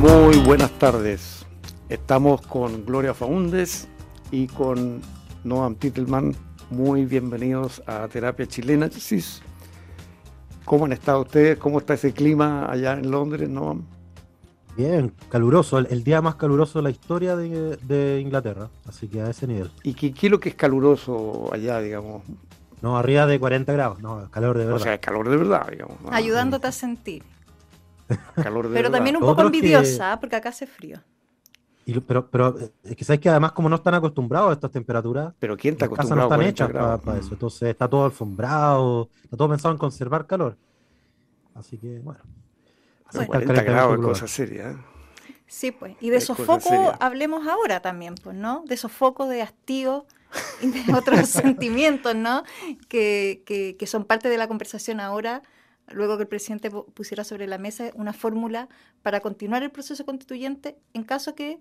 Muy buenas tardes. Estamos con Gloria Faúndes y con Noam Titelman. Muy bienvenidos a Terapia Chilena. ¿Cómo han estado ustedes? ¿Cómo está ese clima allá en Londres, Noam? Bien, caluroso, el, día más caluroso de la historia de, Inglaterra, así que a ese nivel. ¿Y qué, qué, es lo que es caluroso allá, digamos? No, arriba de 40 grados, no, calor de verdad. O sea, calor de verdad, digamos. Ayudándote a sentir. pero también un poco envidiosa, porque acá hace frío. pero, pero es que sabes que además como no están acostumbrados a estas temperaturas, pero quién está acostumbrado no están hechas para, eso, entonces está todo alfombrado, está todo pensado en conservar calor. Así que bueno. bueno 40 grados es cosa seria. ¿eh? Sí, pues. Y de sofoco hablemos ahora también, pues, ¿no? De sofoco, de hastío y de otros sentimientos, ¿no? Que, que, que son parte de la conversación ahora luego que el presidente pusiera sobre la mesa una fórmula para continuar el proceso constituyente en caso que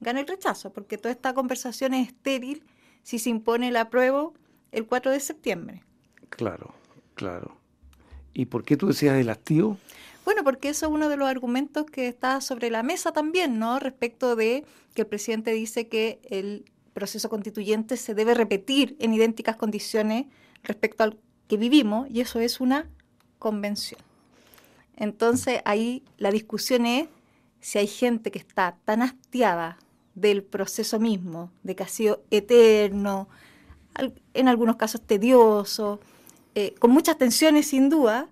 gane el rechazo, porque toda esta conversación es estéril si se impone el apruebo el 4 de septiembre. Claro, claro. ¿Y por qué tú decías el hastío? Bueno, porque eso es uno de los argumentos que está sobre la mesa también, ¿no? Respecto de que el presidente dice que el proceso constituyente se debe repetir en idénticas condiciones respecto al que vivimos, y eso es una convención. Entonces ahí la discusión es si hay gente que está tan hastiada del proceso mismo, de que ha sido eterno, en algunos casos tedioso, eh, con muchas tensiones sin duda,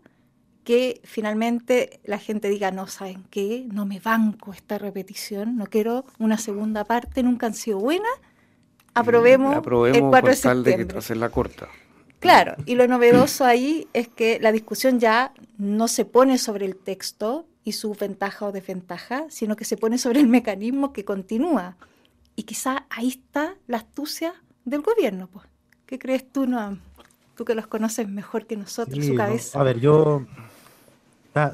que finalmente la gente diga, no, ¿saben qué? No me banco esta repetición, no quiero una segunda parte, nunca han sido buenas, aprobemos, el 4 de septiembre. de que la corta. Claro, y lo novedoso ahí es que la discusión ya no se pone sobre el texto y su ventaja o desventaja, sino que se pone sobre el mecanismo que continúa. Y quizá ahí está la astucia del gobierno. Pues. ¿Qué crees tú, Noam? Tú que los conoces mejor que nosotros, su cabeza. a ver, yo...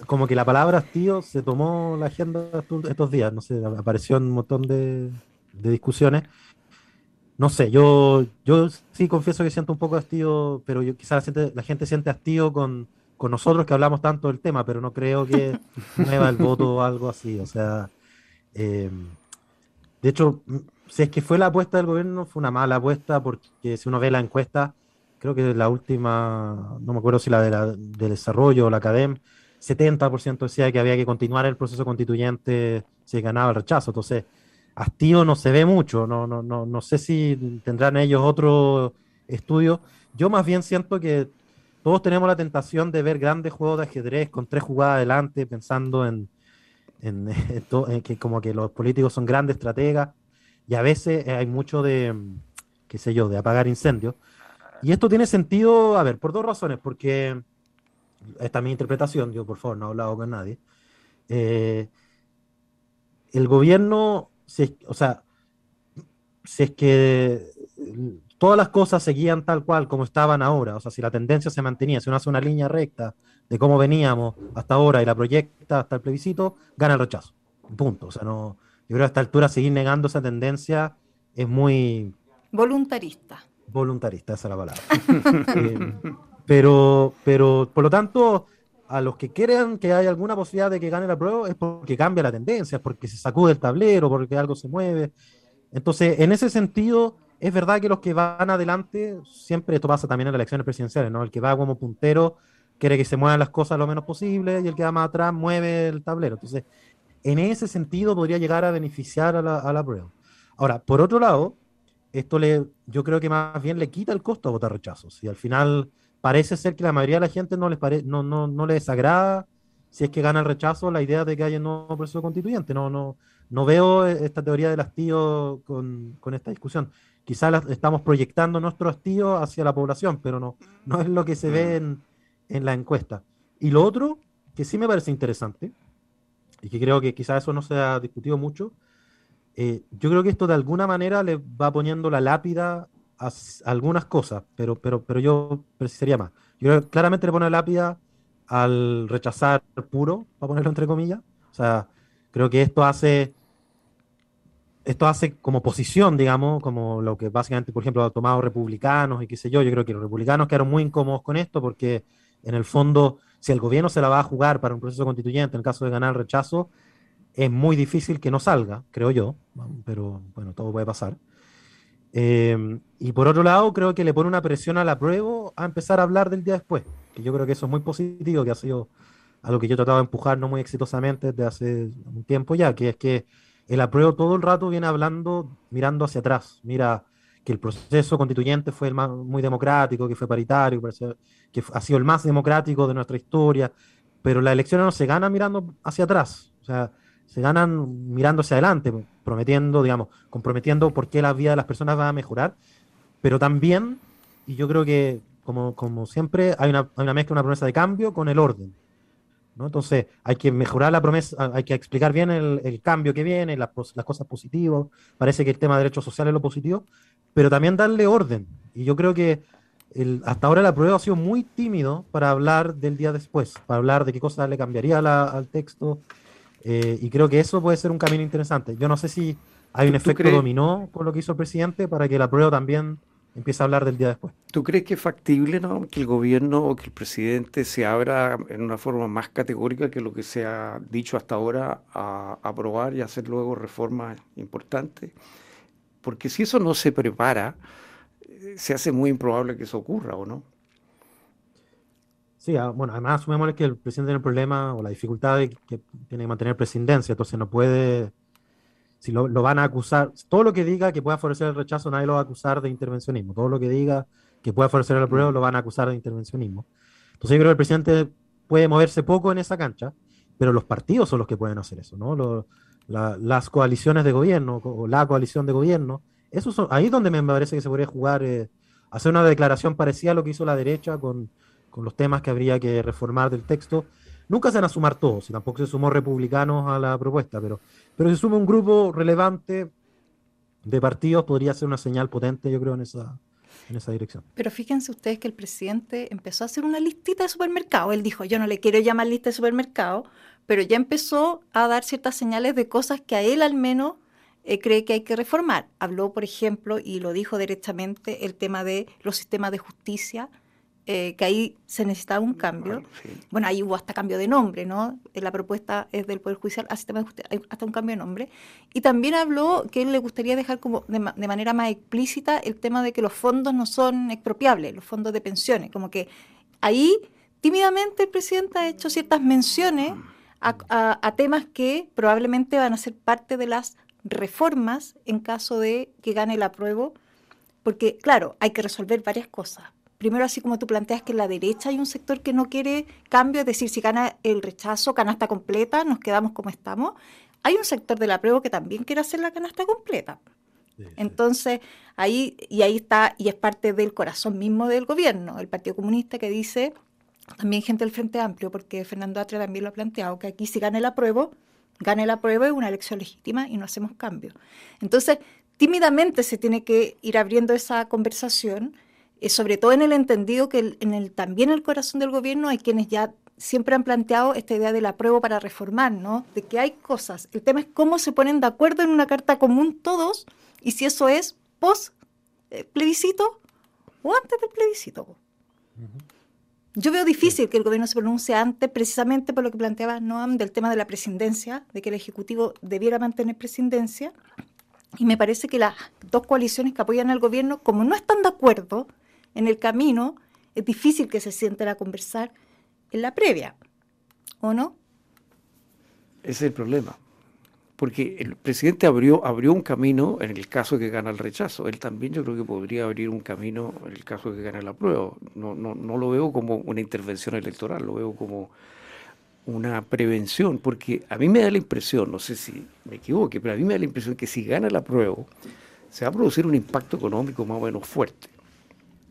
Como que la palabra tío se tomó la agenda estos días, no sé, apareció en un montón de, de discusiones no sé, yo, yo sí confieso que siento un poco hastío, pero yo quizás la gente, siente hastío con, nosotros que hablamos tanto del tema, pero no creo que mueva el voto o algo así. O sea, eh, de hecho, si es que fue la apuesta del gobierno, fue una mala apuesta, porque si uno ve la encuesta, creo que la última, no me acuerdo si la de la, del desarrollo o la academia, 70% decía que había que continuar el proceso constituyente si ganaba el rechazo. Entonces, hastío no se ve mucho, no, no, no, no sé si tendrán ellos otro estudio. Yo más bien siento que todos tenemos la tentación de ver grandes juegos de ajedrez con tres jugadas adelante, pensando en, en, que como que los políticos son grandes estrategas y a veces hay mucho de, qué sé yo, de apagar incendios. Y esto tiene sentido, a ver, por dos razones, porque esta es mi interpretación, yo por favor no he hablado con nadie. Eh, el gobierno o sea, si es que todas las cosas seguían tal cual como estaban ahora, o sea, si la tendencia se mantenía, si uno hace una línea recta de cómo veníamos hasta ahora y la proyecta hasta el plebiscito, gana el rechazo. Punto. O sea, no, yo creo que a esta altura seguir negando esa tendencia es muy... Voluntarista. Voluntarista, esa es la palabra. Eh, pero, pero, por lo tanto, a los que crean que hay alguna posibilidad de que gane la prueba es porque cambia la tendencia, porque se sacude el tablero, porque algo se mueve. Entonces, en ese sentido, es verdad que los que van adelante, siempre esto pasa también en las elecciones presidenciales, ¿no? El que va como puntero quiere que se muevan las cosas lo menos posible y el que va más atrás mueve el tablero. Entonces, en ese sentido podría llegar a beneficiar a la, a prueba. Ahora, por otro lado, esto le, yo creo que más bien le quita el costo a votar rechazo. Si al final parece ser que la mayoría de la gente no les, no, no, no les agrada si es que gana el rechazo la idea de que haya un nuevo proceso constituyente. No, no, no veo esta teoría del hastío con, con esta discusión. Quizás estamos proyectando nuestro hastío hacia la población, pero no, no es lo que se ve en, en la encuesta. Y lo otro, que sí me parece interesante, y que creo que quizás eso no se ha discutido mucho, eh, yo creo que esto de alguna manera le va poniendo la lápida algunas cosas, pero, pero, pero yo precisaría más. Yo creo que claramente le pone lápida al rechazar puro, para ponerlo entre comillas. O sea, creo que esto hace esto hace como posición, digamos, como lo que básicamente, por ejemplo, ha tomado republicanos y qué sé yo. Yo creo que los republicanos quedaron muy incómodos con esto porque, en el fondo, si el gobierno se la va a jugar para un proceso constituyente, en el caso de ganar el rechazo, es muy difícil que no salga, creo yo, pero bueno, todo puede pasar. Eh, y por otro lado, creo que le pone una presión a la prueba a empezar a hablar del día después, que yo creo que eso es muy positivo, que ha sido algo que yo he tratado de empujar no muy exitosamente desde hace un tiempo ya, que es que el apruebo todo el rato viene hablando, mirando hacia atrás, mira que el proceso constituyente fue el más, muy democrático, que fue paritario, que ha sido el más democrático de nuestra historia, pero las elecciones no se ganan mirando hacia atrás, o sea, se ganan mirando hacia adelante, prometiendo, digamos, comprometiendo por qué la vida de las personas va a mejorar, pero también, y yo creo que como, como siempre, hay una, hay una mezcla, una promesa de cambio con el orden. ¿no? Entonces, hay que mejorar la promesa, hay que explicar bien el, el cambio que viene, las, las, cosas positivas. Parece que el tema de derechos sociales es lo positivo, pero también darle orden. Y yo creo que el, hasta ahora la prueba ha sido muy tímido para hablar del día después, para hablar de qué cosas le cambiaría la, al texto. Eh, y creo que eso puede ser un camino interesante. Yo no sé si hay un efecto crees? dominó con lo que hizo el presidente para que la prueba también empiece a hablar del día después. ¿Tú crees que es factible ¿no? que el gobierno o que el presidente se abra en una forma más categórica que lo que se ha dicho hasta ahora a aprobar y hacer luego reformas importantes? Porque si eso no se prepara, se hace muy improbable que eso ocurra, ¿o no? Sí, ah, bueno, además asumimos que el presidente tiene el problema o la dificultad de que tiene que mantener presidencia, entonces no puede, si lo, lo, van a acusar, todo lo que diga que pueda favorecer el rechazo, nadie lo va a acusar de intervencionismo, todo lo que diga que pueda favorecer el apruebo lo van a acusar de intervencionismo. Entonces yo creo que el presidente puede moverse poco en esa cancha, pero los partidos son los que pueden hacer eso, ¿no? La, las coaliciones de gobierno o la coalición de gobierno, eso son, ahí es donde me parece que se podría jugar, eh, hacer una declaración parecida a lo que hizo la derecha con, con, los temas que habría que reformar del texto. Nunca se van a sumar todos, y tampoco se sumó republicanos a la propuesta, pero, pero se suma un grupo relevante de partidos, podría ser una señal potente, yo creo, en esa, en esa dirección. Pero fíjense ustedes que el presidente empezó a hacer una listita de supermercados. Él dijo, yo no le quiero llamar lista de supermercados, pero ya empezó a dar ciertas señales de cosas que a él al menos eh, cree que hay que reformar. Habló, por ejemplo, y lo dijo directamente, el tema de los sistemas de justicia, eh, que ahí se necesitaba un cambio. Bueno, sí. bueno, ahí hubo hasta cambio de nombre, ¿no? La propuesta es del Poder Judicial justicia, hay hasta un cambio de nombre. Y también habló que él le gustaría dejar como de, de, manera más explícita el tema de que los fondos no son expropiables, los fondos de pensiones, como que ahí tímidamente el presidente ha hecho ciertas menciones a, a, a temas que probablemente van a ser parte de las reformas en caso de que gane el apruebo, porque claro, hay que resolver varias cosas. Primero, así como tú planteas que en la derecha hay un sector que no quiere cambio, es decir, si gana el rechazo, canasta completa, nos quedamos como estamos. Hay un sector del apruebo que también quiere hacer la canasta completa. Sí, sí. Entonces, ahí, y ahí está, y es parte del corazón mismo del gobierno, el Partido Comunista que dice, también gente del Frente Amplio, porque Fernando Atria también lo ha planteado, que aquí si gana el apruebo, gane la prueba es una elección legítima y no hacemos cambio. Entonces, tímidamente se tiene que ir abriendo esa conversación, eh, sobre todo en el entendido que el, en el, también el corazón del gobierno hay quienes ya siempre han planteado esta idea de la prueba para reformar, ¿no? De que hay cosas. El tema es cómo se ponen de acuerdo en una carta común todos y si eso es post eh, plebiscito o antes del plebiscito. Uh -huh. Yo veo difícil que el gobierno se pronuncie antes, precisamente por lo que planteaba Noam del tema de la presidencia, de que el Ejecutivo debiera mantener presidencia. Y me parece que las dos coaliciones que apoyan al gobierno, como no están de acuerdo en el camino, es difícil que se sienten a conversar en la previa, ¿o no? Ese es el problema porque el presidente abrió, abrió un camino en el caso que gana el rechazo. Él también yo creo que podría abrir un camino en el caso que gane la prueba. No, no, no lo veo como una intervención electoral, lo veo como una prevención, porque a mí me da la impresión, no sé si me equivoque, pero a mí me da la impresión que si gana la prueba, se va a producir un impacto económico más o menos fuerte,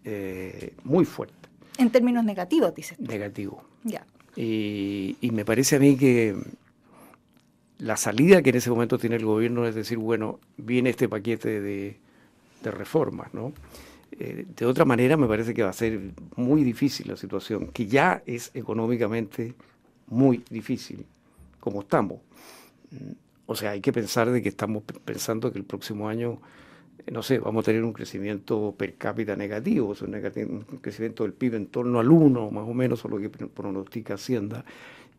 eh, muy fuerte. En términos negativos, dices. Negativo. Ya. Y, y me parece a mí que la salida que en ese momento tiene el gobierno es decir, bueno, viene este paquete de, de reformas, ¿no? Eh, de otra manera me parece que va a ser muy difícil la situación, que ya es económicamente muy difícil, como estamos. O sea, hay que pensar de que estamos pensando que el próximo año, no sé, vamos a tener un crecimiento per cápita negativo, un crecimiento del PIB en torno al 1, más o menos, o lo que pronostica Hacienda,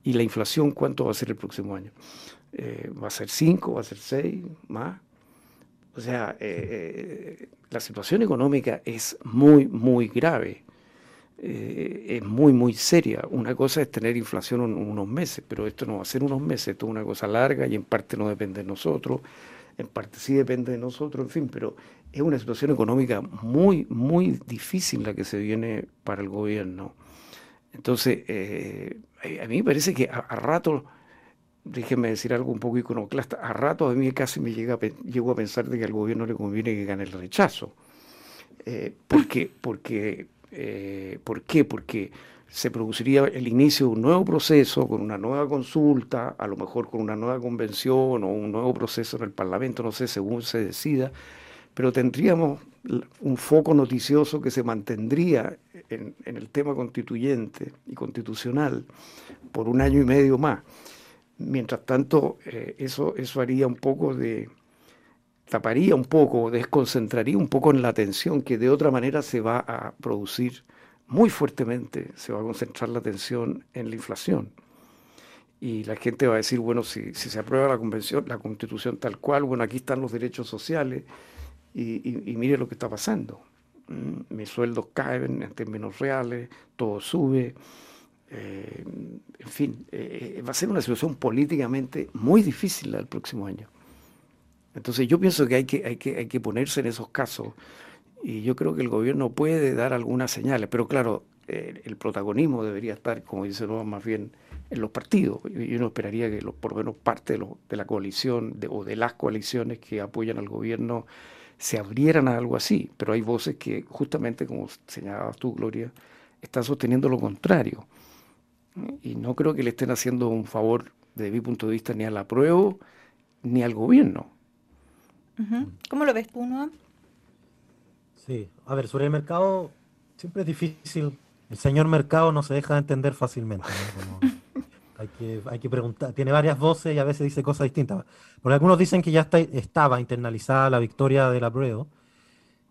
y la inflación, ¿cuánto va a ser el próximo año? Eh, ¿Va a ser 5? ¿Va a ser 6? ¿Más? O sea, eh, la situación económica es muy, muy grave. es muy, muy seria. Una cosa es tener inflación unos meses, pero esto no va a ser unos meses, esto es una cosa larga y en parte no depende de nosotros, en parte sí depende de nosotros, en fin, pero es una situación económica muy, muy difícil la que se viene para el gobierno. Entonces, eh, a mí me parece que a, rato, déjenme decir algo un poco iconoclasta, a rato a mí casi me llega, llego a pensar de que al gobierno le conviene que gane el rechazo. Eh, ¿por, qué? Porque, eh, ¿Por qué? Porque se produciría el inicio de un nuevo proceso con una nueva consulta, a lo mejor con una nueva convención o un nuevo proceso en el Parlamento, no sé, según se decida, pero tendríamos un foco noticioso que se mantendría en, el tema constituyente y constitucional por un año y medio más. Mientras tanto, eh, eso, eso haría un poco de, taparía un poco, desconcentraría un poco en la atención que de otra manera se va a producir muy fuertemente, se va a concentrar la atención en la inflación. Y la gente va a decir, bueno, si, si se aprueba la convención, la constitución tal cual, bueno, aquí están los derechos sociales, y, mire lo que está pasando. Mm, mis sueldos caen en términos reales, todo sube. Eh, en fin, eh, va a ser una situación políticamente muy difícil el próximo año. Entonces yo pienso que hay que, hay que hay que ponerse en esos casos y yo creo que el gobierno puede dar algunas señales, pero claro, el protagonismo debería estar, como dice Nueva, más bien en los partidos. Yo, no esperaría que por lo menos parte de, la coalición o de las coaliciones que apoyan al gobierno se abrieran a algo así, pero hay voces que justamente, como señalabas tú, Gloria, están sosteniendo lo contrario. Y no creo que le estén haciendo un favor desde mi punto de vista ni a la prueba ni al gobierno. ¿Cómo lo ves tú, Noam? Sí, a ver, sobre el mercado siempre es difícil. El señor mercado no se deja de entender fácilmente. Hay que, hay que preguntar, tiene varias voces y a veces dice cosas distintas. Porque algunos dicen que ya está, estaba internalizada la victoria de la prueba.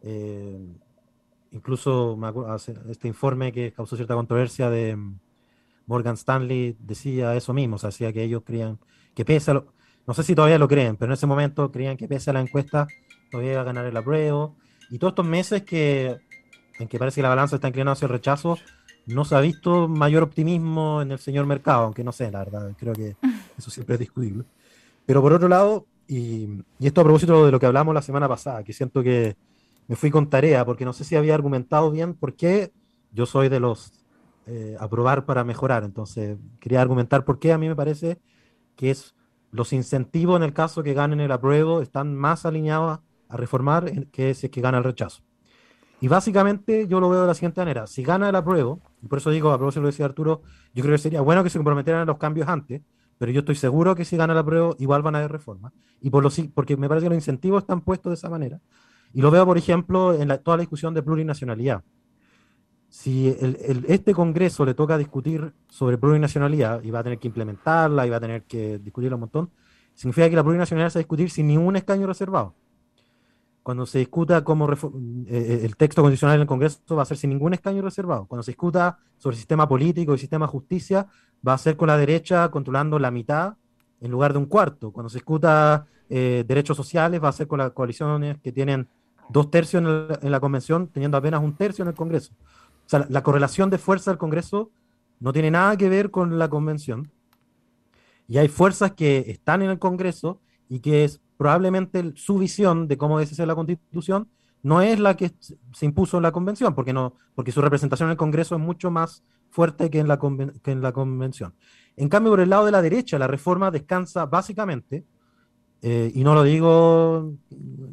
Eh, incluso me acuerdo, este informe que causó cierta controversia de mm, Morgan Stanley decía eso mismo, o sea, decía que ellos creían que pese a lo, no sé si todavía lo creen, pero en ese momento creían que pese a la encuesta todavía iba a ganar el apruebo. Y todos estos meses que en que parece que la balanza está inclinada hacia el rechazo, no se ha visto mayor optimismo en el señor mercado, aunque no sé, la verdad, creo que eso siempre es discutible. Pero por otro lado, y, esto a propósito de lo que hablamos la semana pasada, que siento que me fui con tarea, porque no sé si había argumentado bien por qué yo soy de los eh, aprobar para mejorar, entonces quería argumentar por qué a mí me parece que es los incentivos en el caso que ganen el apruebo están más alineados a reformar que si es que gana el rechazo. Y básicamente yo lo veo de la siguiente manera. Si gana el apruebo, y por eso digo, a propósito lo decía Arturo, yo creo que sería bueno que se comprometieran a los cambios antes, pero yo estoy seguro que si gana el apruebo, igual van a haber reformas. Y por lo, porque me parece que los incentivos están puestos de esa manera. Y lo veo, por ejemplo, en toda la discusión de plurinacionalidad. Si el, este Congreso le toca discutir sobre plurinacionalidad y va a tener que implementarla y va a tener que discutirla un montón, significa que la plurinacionalidad se va a discutir sin ningún escaño reservado cuando se discuta cómo eh, eh, el texto constitucional en el Congreso va a ser sin ningún escaño reservado. Cuando se discuta sobre el sistema político y sistema justicia, va a ser con la derecha controlando la mitad en lugar de un cuarto. Cuando se discuta eh, derechos sociales, va a ser con las coaliciones que tienen dos tercios en, la convención, teniendo apenas un tercio en el Congreso. O sea, la, correlación de fuerza del Congreso no tiene nada que ver con la convención. Y hay fuerzas que están en el Congreso y que es, probablemente su visión de cómo debe ser la constitución no es la que se impuso en la convención, porque, no, porque su representación en el Congreso es mucho más fuerte que en, la que en la convención. En cambio, por el lado de la derecha, la reforma descansa básicamente, eh, y no lo digo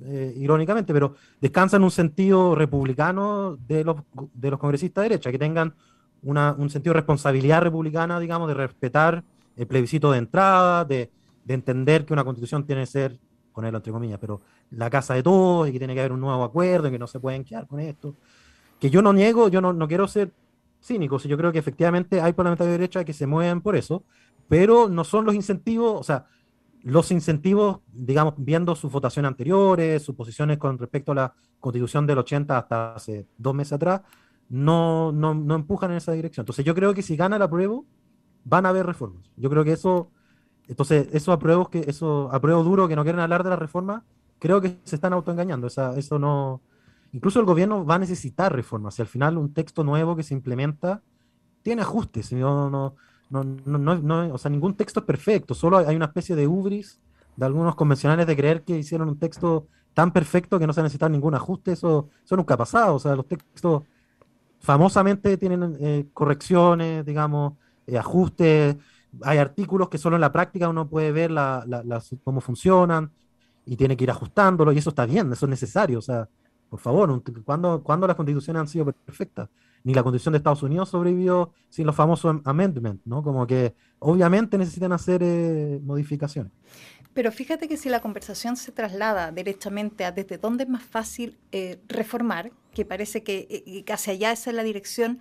eh, irónicamente, pero descansa en un sentido republicano de los, de los congresistas de derecha, que tengan una, un sentido de responsabilidad republicana, digamos, de respetar el plebiscito de entrada, de, de entender que una constitución tiene que ser ponerlo entre comillas, pero la casa de todos y que tiene que haber un nuevo acuerdo y que no se pueden quedar con esto. Que yo no niego, yo no, no quiero ser cínico, si yo creo que efectivamente hay parlamentarios de derecha que se mueven por eso, pero no son los incentivos, o sea, los incentivos, digamos, viendo sus votaciones anteriores, sus posiciones con respecto a la constitución del 80 hasta hace dos meses atrás, no, no, no empujan en esa dirección. Entonces yo creo que si gana la prueba, van a haber reformas. Yo creo que eso Entonces, esos apruebos que, esos apruebos duros que no quieren hablar de la reforma, creo que se están autoengañando. O eso no. Incluso el gobierno va a necesitar reformas. Si al final un texto nuevo que se implementa tiene ajustes. No, no, no, no, o sea, ningún texto es perfecto. Solo hay una especie de ubris de algunos convencionales de creer que hicieron un texto tan perfecto que no se necesita ningún ajuste. Eso, eso nunca ha pasado. O sea, los textos famosamente tienen eh, correcciones, digamos, eh, ajustes. Hay artículos que solo en la práctica uno puede ver la, cómo funcionan y tiene que ir ajustándolo y eso está bien, eso es necesario. O sea, por favor, ¿cuándo, ¿cuándo las constituciones han sido perfectas? Ni la constitución de Estados Unidos sobrevivió sin los famosos amendments, ¿no? Como que obviamente necesitan hacer eh, modificaciones. Pero fíjate que si la conversación se traslada derechamente a desde dónde es más fácil eh, reformar, que parece que eh, hacia allá esa es la dirección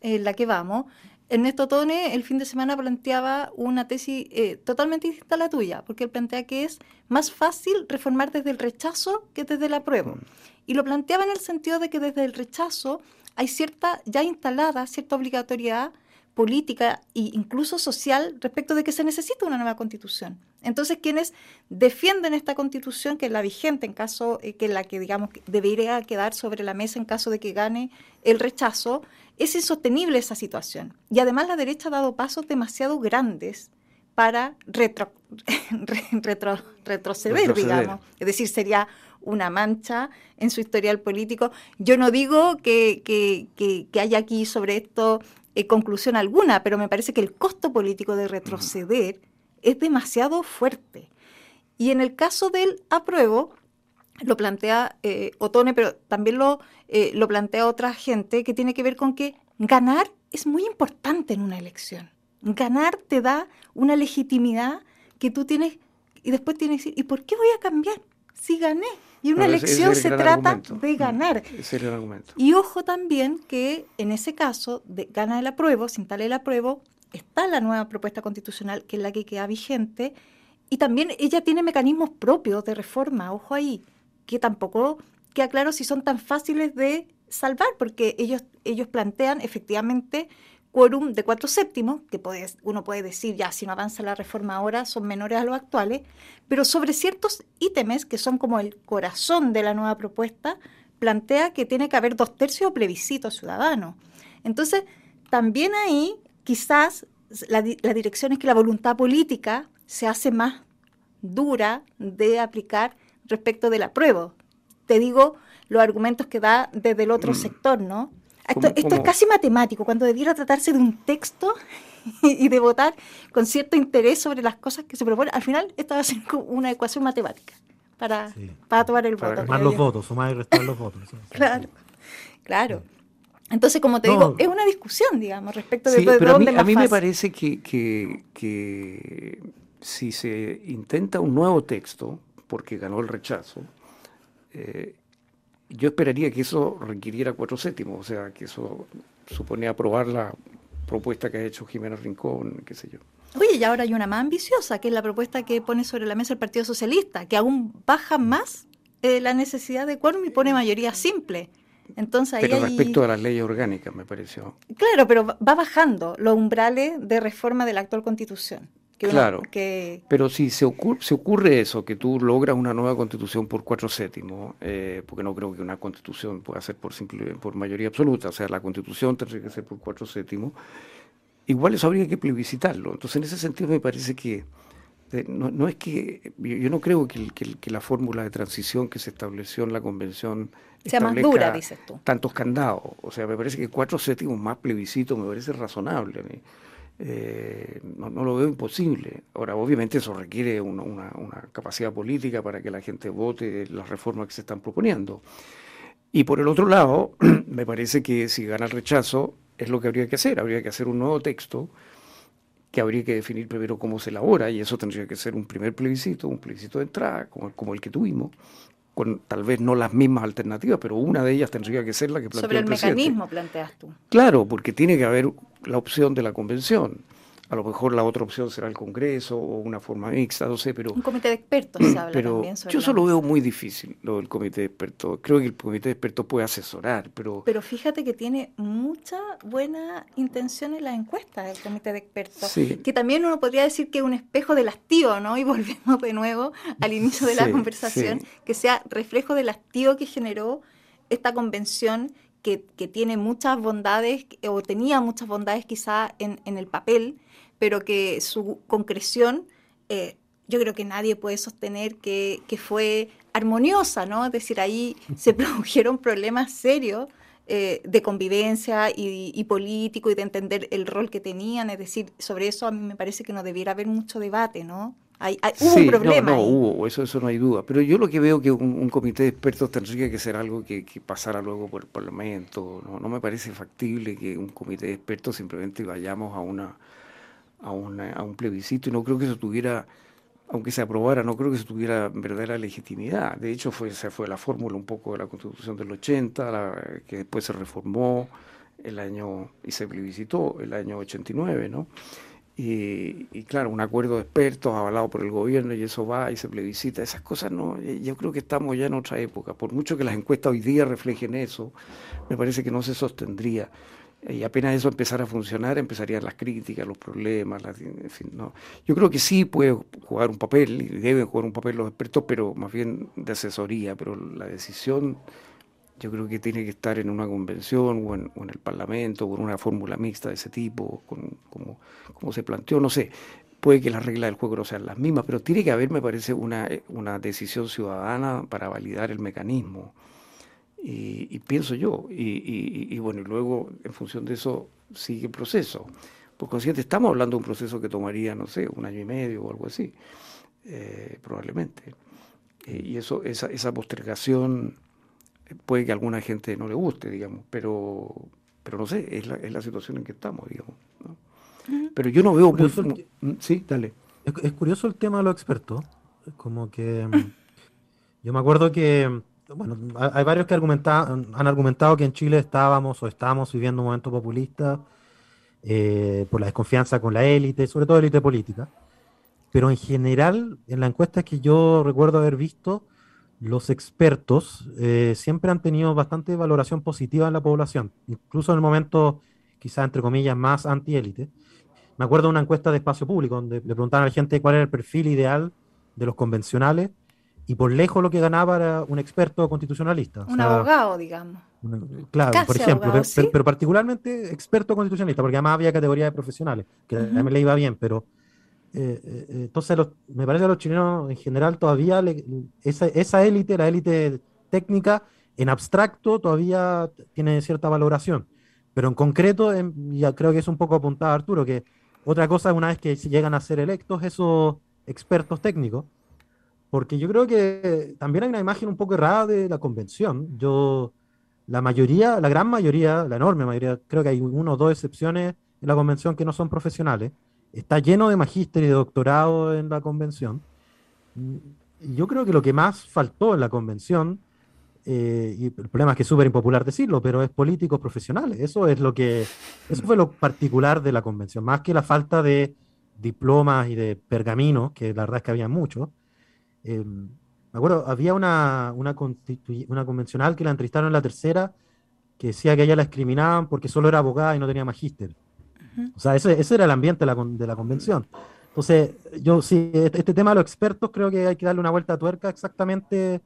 en la que vamos, Ernesto Tone el fin de semana planteaba una tesis eh, totalmente distinta a la tuya, porque él plantea que es más fácil reformar desde el rechazo que desde el apruebo. Mm. Y lo planteaba en el sentido de que desde el rechazo hay cierta, ya instalada, cierta obligatoriedad política e incluso social respecto de que se necesita una nueva constitución. Entonces, quienes defienden esta constitución, que es la vigente en caso, eh, que es la que, digamos, debería quedar sobre la mesa en caso de que gane el rechazo, es insostenible esa situación. Y además la derecha ha dado pasos demasiado grandes para retro, retroceder, digamos. Es decir, sería una mancha en su historial político. Yo no digo que, que, que haya aquí sobre esto eh, conclusión alguna, pero me parece que el costo político de retroceder es demasiado fuerte. Y en el caso del apruebo, lo plantea eh, Otone, pero también lo, eh, lo plantea otra gente, que tiene que ver con que ganar es muy importante en una elección. Ganar te da una legitimidad que tú tienes y después tienes que decir, ¿y por qué voy a cambiar si gané? Y una elección se trata de ganar. Y ojo también que en ese caso de gana el apruebo, se instala el apruebo, está la nueva propuesta constitucional que es la que queda vigente y también ella tiene mecanismos propios de reforma, ojo ahí, que tampoco queda claro si son tan fáciles de salvar, porque ellos, ellos plantean efectivamente quórum de cuatro séptimos, que uno puede decir ya si no avanza la reforma ahora son menores a los actuales, pero sobre ciertos ítems que son como el corazón de la nueva propuesta, plantea que tiene que haber dos tercios plebiscito ciudadano. Entonces, también ahí quizás la, la dirección es que la voluntad política se hace más dura de aplicar respecto del apruebo. Te digo los argumentos que da desde el otro mm. sector, ¿no? Esto, es casi matemático, cuando debiera tratarse de un texto y de votar con cierto interés sobre las cosas que se proponen. Al final, esta va a ser una ecuación matemática para, para tomar el voto. Sumar los votos, sumar y restar los votos. claro, claro. Entonces, como te digo, es una discusión, digamos, respecto de, de, pero dónde a mí, a mí me parece que, que, que si se intenta un nuevo texto, porque ganó el rechazo, eh, yo esperaría que eso requiriera cuatro séptimos, o sea, que eso supone aprobar la propuesta que ha hecho Jimena Rincón, qué sé yo. Oye, y ahora hay una más ambiciosa, que es la propuesta que pone sobre la mesa el Partido Socialista, que aún baja más eh, la necesidad de quórum y pone mayoría simple. Entonces, ahí pero respecto a las leyes orgánicas, me pareció. Claro, pero va bajando los umbrales de reforma de la actual constitución claro, pero si se ocurre, se ocurre eso, que tú logras una nueva constitución por cuatro séptimos, eh, porque no creo que una constitución pueda ser por, simple, por mayoría absoluta, o sea, la constitución tendría que ser por cuatro séptimos, igual eso habría que plebiscitarlo. Entonces, en ese sentido me parece que eh, no, es que, yo no creo que, que, la fórmula de transición que se estableció en la convención sea más dura, dices tú. Tantos candados. O sea, me parece que cuatro séptimos más plebiscito me parece razonable. A mí. Eh, no, lo veo imposible. Ahora, obviamente eso requiere una, capacidad política para que la gente vote las reformas que se están proponiendo. Y por el otro lado, me parece que si gana el rechazo, es lo que habría que hacer. Habría que hacer un nuevo texto que habría que definir primero cómo se elabora, y eso tendría que ser un primer plebiscito, un plebiscito de entrada, como, como el que tuvimos, con tal vez no las mismas alternativas, pero una de ellas tendría que ser la que plantea Sobre el, el mecanismo planteas tú. Claro, porque tiene que haber la opción de la convención. A lo mejor la otra opción será el Congreso o una forma mixta, no sé, pero... Un comité de expertos se habla pero también sobre Yo la eso lo mesa. veo muy difícil, lo del comité de expertos. Creo que el comité de expertos puede asesorar, pero... Pero fíjate que tiene mucha buena intención en las encuestas el comité de expertos. Sí. Que también uno podría decir que es un espejo del hastío, ¿no? Y volvemos de nuevo al inicio de la Sí, conversación, sí. que sea reflejo del hastío que generó esta convención que, tiene muchas bondades, o tenía muchas bondades quizá en, el papel, pero que su concreción, eh, yo creo que nadie puede sostener que, que fue armoniosa, ¿no? Es decir, ahí se produjeron problemas serios eh, de convivencia y, y político y de entender el rol que tenían. Es decir, sobre eso a mí me parece que no debiera haber mucho debate, ¿no? Hay, hay- hubo Sí, un problema. No, ahí. hubo, eso, eso no hay duda. Pero yo lo que veo que un, un comité de expertos tendría que ser algo que, que pasara luego por el Parlamento. No, no me parece factible que un comité de expertos simplemente vayamos a una, a una a un plebiscito y no creo que eso tuviera, aunque se aprobara, no creo que eso tuviera verdadera legitimidad. De hecho, fue, esa fue la fórmula un poco de la Constitución del 80, la- que después se reformó el año y se plebiscitó el año 89, ¿no? Y, claro, un acuerdo de expertos avalado por el gobierno y eso va y se plebiscita. Esas cosas no, eh, yo creo que estamos ya en otra época. Por mucho que las encuestas hoy día reflejen eso, me parece que no se sostendría. Y apenas eso empezara a funcionar, empezarían las críticas, los problemas, las- fin, no. Yo creo que sí puede jugar un papel, y deben jugar un papel los expertos, pero más bien de asesoría, pero la decisión yo creo que tiene que estar en una convención o en, o en el Parlamento, o en una fórmula mixta de ese tipo, con, como, como se planteó, no sé. Puede que las reglas del juego no sean las mismas, pero tiene que haber, me parece, una, una decisión ciudadana para validar el mecanismo. Y, y pienso yo, y, y- y bueno, y luego en función de eso sigue el proceso. Por consiguiente, estamos hablando de un proceso que tomaría, no sé, un año y medio o algo así, eh, probablemente. Eh, y eso, esa, esa postergación eh, puede que a alguna gente no le guste, digamos, pero, pero no sé, es la, es la situación en que estamos, digamos. ¿no? Pero yo no veo... muy- el mm, sí, dale. Es, es curioso el tema de los expertos. Como que mm, yo me acuerdo que, bueno, ha- hay varios que han argumentado que en Chile estábamos o estamos viviendo un momento populista eh, por la desconfianza con la élite, sobre todo élite política. Pero en general, en las encuestas que yo recuerdo haber visto, los expertos eh, siempre han tenido bastante valoración positiva en la población, incluso en el momento, quizá entre comillas, más anti-élite. Me acuerdo de una encuesta de espacio público donde le preguntaban a la gente cuál era el perfil ideal de los convencionales y por lejos lo que ganaba era un experto constitucionalista. o Un sea, abogado, digamos. una- claro, Casi por ejemplo, abogado, pero, ¿sí? pero- pero particularmente experto constitucionalista, porque además había categoría de profesionales, que Ujú. también le iba bien, pero eh, eh, eh, entonces me parece que a los chilenos en general todavía le- esa, esa élite, la élite técnica, en abstracto todavía tiene cierta valoración, pero en concreto, em, ya creo que es un poco apuntado Arturo, que otra cosa una vez que llegan a ser electos esos expertos técnicos, porque yo creo que también hay una imagen un poco errada de la convención. Yo, la mayoría, la gran mayoría, la enorme mayoría, creo que hay uno o dos excepciones en la convención que no son profesionales. Está lleno de magíster y de doctorado en la convención. Yo creo que lo que más faltó en la convención, eh, y el problema es que es súper impopular decirlo, pero es políticos profesionales. Eso es lo que, eso fue lo particular de la convención, más que la falta de diplomas y de pergaminos, que la verdad es que había muchos. Eh, me acuerdo, había una, una, convencional que la entrevistaron en la tercera que decía que ella la discriminaban porque solo era abogada y no tenía magíster. O sea, ese, ese era el ambiente de la, con- de la convención. Entonces, yo sí, este, este tema de los expertos creo que hay que darle una vuelta a tuerca exactamente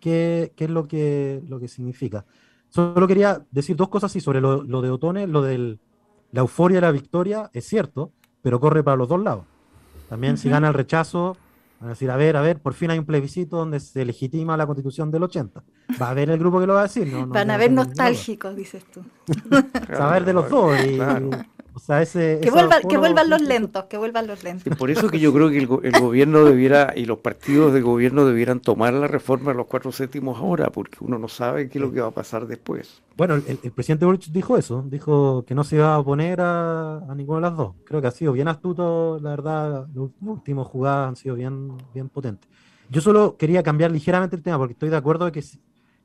qué, qué es lo que, lo que significa. Solo quería decir dos cosas así sobre lo, lo de Otone, lo de la euforia de la victoria, es cierto, pero corre para los dos lados. También si Ujú. gana el rechazo, van a decir, a ver, a ver, por fin hay un plebiscito donde se legitima la constitución del 80. Va a haber el grupo que lo va a decir. No, no- Van a duda. nostálgicos, dices tú. Va a haber de los dos. y- Claro. O sea, ese, Que, esa vuelvan, que vuelvan los lentos, que vuelvan los lentos. por eso que yo creo que el, el gobierno debiera y los partidos de gobierno debieran tomar la reforma de los cuatro séptimos ahora, porque uno no sabe qué es lo que va a pasar después. Bueno, el, el presidente Boric dijo eso, dijo que no se iba a oponer a, a ninguna de las dos. Creo que ha sido bien astuto, la verdad, los últimos jugadas han sido bien, bien potentes. Yo solo quería cambiar ligeramente el tema, porque estoy de acuerdo de que,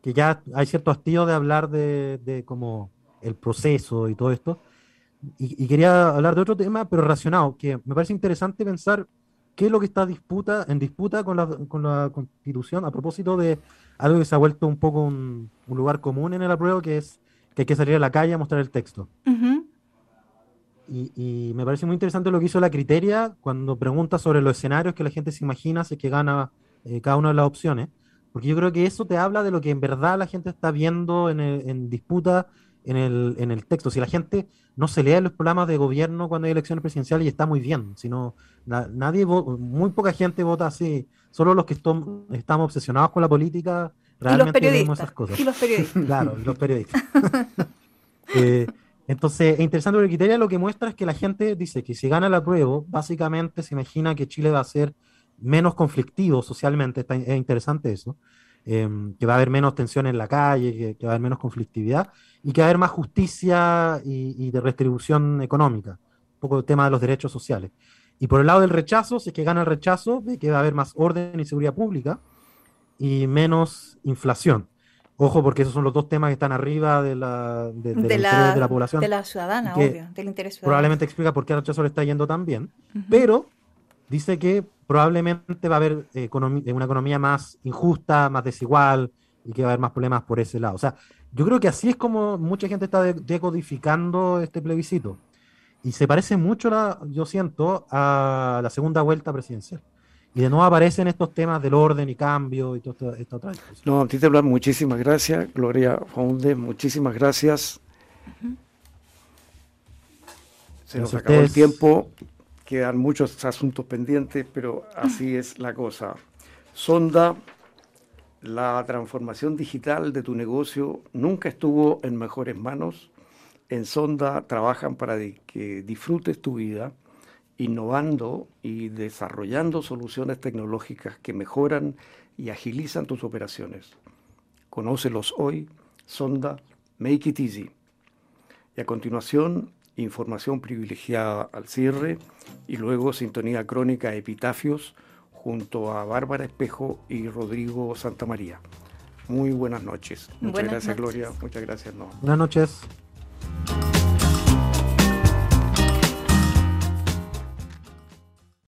que ya hay cierto hastío de hablar de, de como el proceso y todo esto, y, quería hablar de otro tema, pero relacionado, que me parece interesante pensar qué es lo que está disputa, en disputa con la, con la Constitución a propósito de algo que se ha vuelto un poco un, lugar común en el apruebo, que es que hay que salir a la calle a mostrar el texto. y, me parece muy interesante lo que hizo la Criteria cuando pregunta sobre los escenarios que la gente se imagina si es que gana eh, cada una de las opciones, porque yo creo que eso te habla de lo que en verdad la gente está viendo en, en disputa en el, en el texto. Si la gente no se lee los programas de gobierno cuando hay elecciones presidenciales y está muy bien, sino nadie, muy poca gente vota así, solo los que estamos obsesionados con la política realmente vemos esas cosas. Y los periodistas. claro, los periodistas. Eh, entonces, es interesante porque Criteria lo que muestra es que la gente dice que si gana la prueba, básicamente se imagina que Chile va a ser menos conflictivo socialmente, está, es interesante eso, em, que va a haber menos tensión en la calle, que, va a haber menos conflictividad y que va a haber más justicia y, de redistribución económica, un poco el tema de los derechos sociales. Y por el lado del rechazo, si es que gana el rechazo, ve que va a haber más orden y seguridad pública y menos inflación. Ojo, porque esos son los dos temas que están arriba de la, de, la, de la población. De la ciudadana, obvio, del interés ciudadano. Probablemente explica por qué el rechazo le está yendo tan bien, pero dice que probablemente va a haber eh, una economía más injusta, más desigual y que va a haber más problemas por ese lado. O sea, yo creo que así es como mucha gente está decodificando este plebiscito. Y se parece mucho, la, yo siento, a la segunda vuelta presidencial. Y de nuevo aparecen estos temas del orden y cambio y todo esto, otra No, a ti te hablan, muchísimas gracias, Gloria Faunde, muchísimas gracias. Se nos acabó el tiempo, quedan muchos asuntos pendientes, pero así es la cosa. Sonda la transformación digital de tu negocio nunca estuvo en mejores manos. En Sonda trabajan para que disfrutes tu vida, innovando y desarrollando soluciones tecnológicas que mejoran y agilizan tus operaciones. Conócelos hoy, Sonda, Make It Easy. Y a continuación, información privilegiada al cierre y luego sintonía crónica Epitafios junto a Bárbara Espejo y Rodrigo Santamaría. Muy buenas noches. Muchas gracias, Gloria. Muchas gracias, Buenas noches.